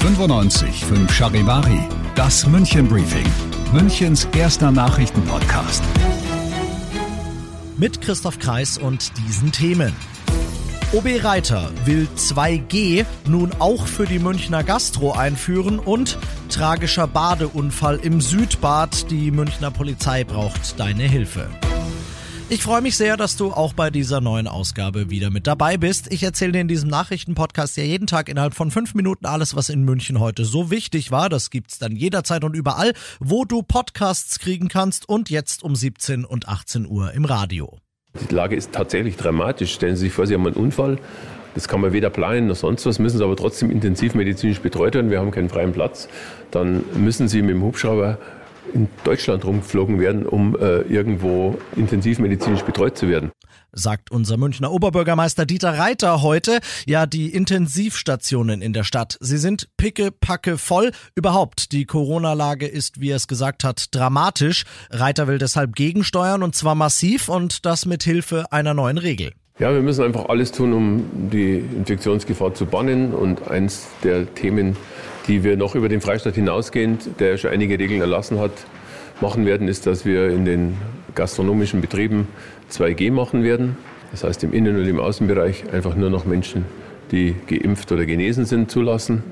95 5 Charivari, das München Briefing, Münchens erster Nachrichtenpodcast. Mit Christoph Kreis und diesen Themen. OB Reiter will 2G nun auch für die Münchner Gastro einführen und tragischer Badeunfall im Südbad. Die Münchner Polizei braucht deine Hilfe. Ich freue mich sehr, dass du auch bei dieser neuen Ausgabe wieder mit dabei bist. Ich erzähle dir in diesem Nachrichtenpodcast ja jeden Tag innerhalb von fünf Minuten alles, was in München heute so wichtig war. Das gibt's dann jederzeit und überall, wo du Podcasts kriegen kannst und jetzt um 17 und 18 Uhr im Radio. Die Lage ist tatsächlich dramatisch. Stellen Sie sich vor, Sie haben einen Unfall. Das kann man weder planen noch sonst was, müssen Sie aber trotzdem intensivmedizinisch betreut werden. Wir haben keinen freien Platz. Dann müssen Sie mit dem Hubschrauber in Deutschland rumgeflogen werden, um äh, irgendwo intensivmedizinisch betreut zu werden. Sagt unser Münchner Oberbürgermeister Dieter Reiter heute. Ja, die Intensivstationen in der Stadt, sie sind picke, packe voll. Überhaupt, die Corona-Lage ist, wie er es gesagt hat, dramatisch. Reiter will deshalb gegensteuern und zwar massiv und das mit Hilfe einer neuen Regel. Ja, wir müssen einfach alles tun, um die Infektionsgefahr zu bannen. Und eins der Themen, die wir noch über den Freistaat hinausgehend, der schon einige Regeln erlassen hat, machen werden, ist, dass wir in den gastronomischen Betrieben 2G machen werden. Das heißt, im Innen- und im Außenbereich einfach nur noch Menschen, die geimpft oder genesen sind, zulassen.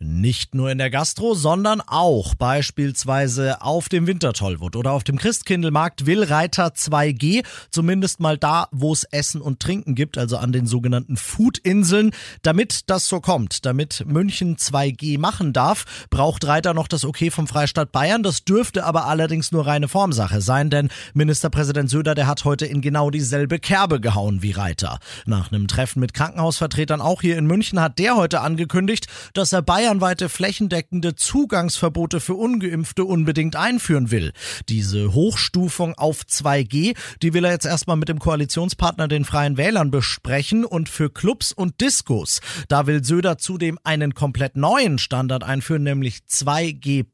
Nicht nur in der Gastro, sondern auch beispielsweise auf dem Wintertollwood oder auf dem Christkindlmarkt will Reiter 2G, zumindest mal da, wo es Essen und Trinken gibt, also an den sogenannten Foodinseln. Damit das so kommt, damit München 2G machen darf, braucht Reiter noch das Okay vom Freistaat Bayern. Das dürfte aber allerdings nur reine Formsache sein, denn Ministerpräsident Söder, der hat heute in genau dieselbe Kerbe gehauen wie Reiter. Nach einem Treffen mit Krankenhausvertretern auch hier in München hat der heute angekündigt, dass er Bayern bayernweite flächendeckende Zugangsverbote für ungeimpfte unbedingt einführen will. Diese Hochstufung auf 2G, die will er jetzt erstmal mit dem Koalitionspartner den Freien Wählern besprechen und für Clubs und Diskos, da will Söder zudem einen komplett neuen Standard einführen, nämlich 2G+.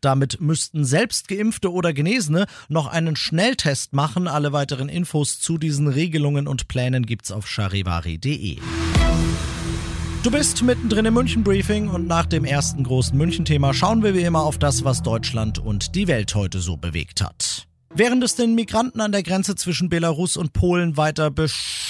Damit müssten selbst geimpfte oder Genesene noch einen Schnelltest machen. Alle weiteren Infos zu diesen Regelungen und Plänen gibt's auf charivari.de. Du bist mittendrin im München Briefing und nach dem ersten großen München-Thema schauen wir wie immer auf das, was Deutschland und die Welt heute so bewegt hat. Während es den Migranten an der Grenze zwischen Belarus und Polen weiter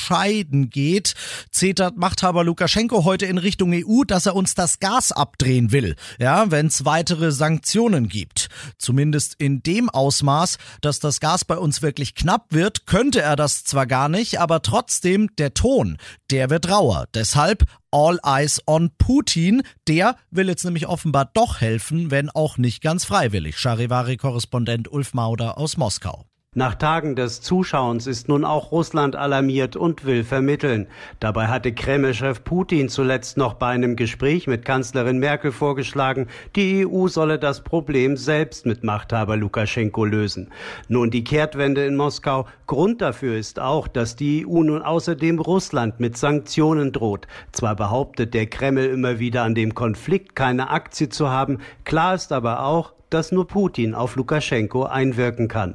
bescheiden geht, zetert Machthaber Lukaschenko heute in Richtung EU, dass er uns das Gas abdrehen will, ja, wenn es weitere Sanktionen gibt. Zumindest in dem Ausmaß, dass das Gas bei uns wirklich knapp wird, könnte er das zwar gar nicht, aber trotzdem der Ton, der wird rauer. Deshalb All Eyes on Putin. Der will jetzt nämlich offenbar doch helfen, wenn auch nicht ganz freiwillig. Charivari-Korrespondent Ulf Mauder aus Moskau. Nach Tagen des Zuschauens ist nun auch Russland alarmiert und will vermitteln. Dabei hatte Kreml-Chef Putin zuletzt noch bei einem Gespräch mit Kanzlerin Merkel vorgeschlagen, die EU solle das Problem selbst mit Machthaber Lukaschenko lösen. Nun die Kehrtwende in Moskau. Grund dafür ist auch, dass die EU nun außerdem Russland mit Sanktionen droht. Zwar behauptet der Kreml immer wieder an dem Konflikt keine Aktie zu haben, klar ist aber auch, dass nur Putin auf Lukaschenko einwirken kann.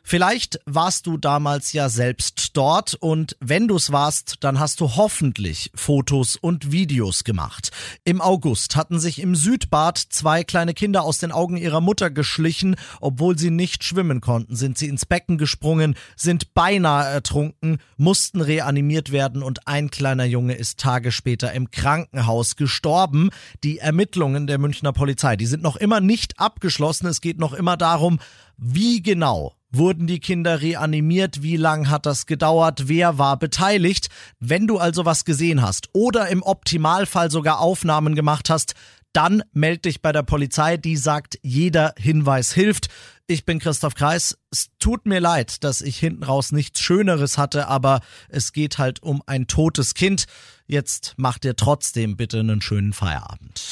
Vielleicht warst du damals ja selbst dort und wenn du es warst, dann hast du hoffentlich Fotos und Videos gemacht. Im August hatten sich im Südbad zwei kleine Kinder aus den Augen ihrer Mutter geschlichen. Obwohl sie nicht schwimmen konnten, sind sie ins Becken gesprungen, sind beinahe ertrunken, mussten reanimiert werden und ein kleiner Junge ist Tage später im Krankenhaus gestorben. Die Ermittlungen der Münchner Polizei, die sind noch immer nicht abgeschlossen. Es geht noch immer darum, wie genau Wurden die Kinder reanimiert? Wie lang hat das gedauert? Wer war beteiligt? Wenn du also was gesehen hast oder im Optimalfall sogar Aufnahmen gemacht hast, dann meld dich bei der Polizei, die sagt, jeder Hinweis hilft. Ich bin Christoph Kreis. Es tut mir leid, dass ich hinten raus nichts Schöneres hatte, aber es geht halt um ein totes Kind. Jetzt macht ihr trotzdem bitte einen schönen Feierabend.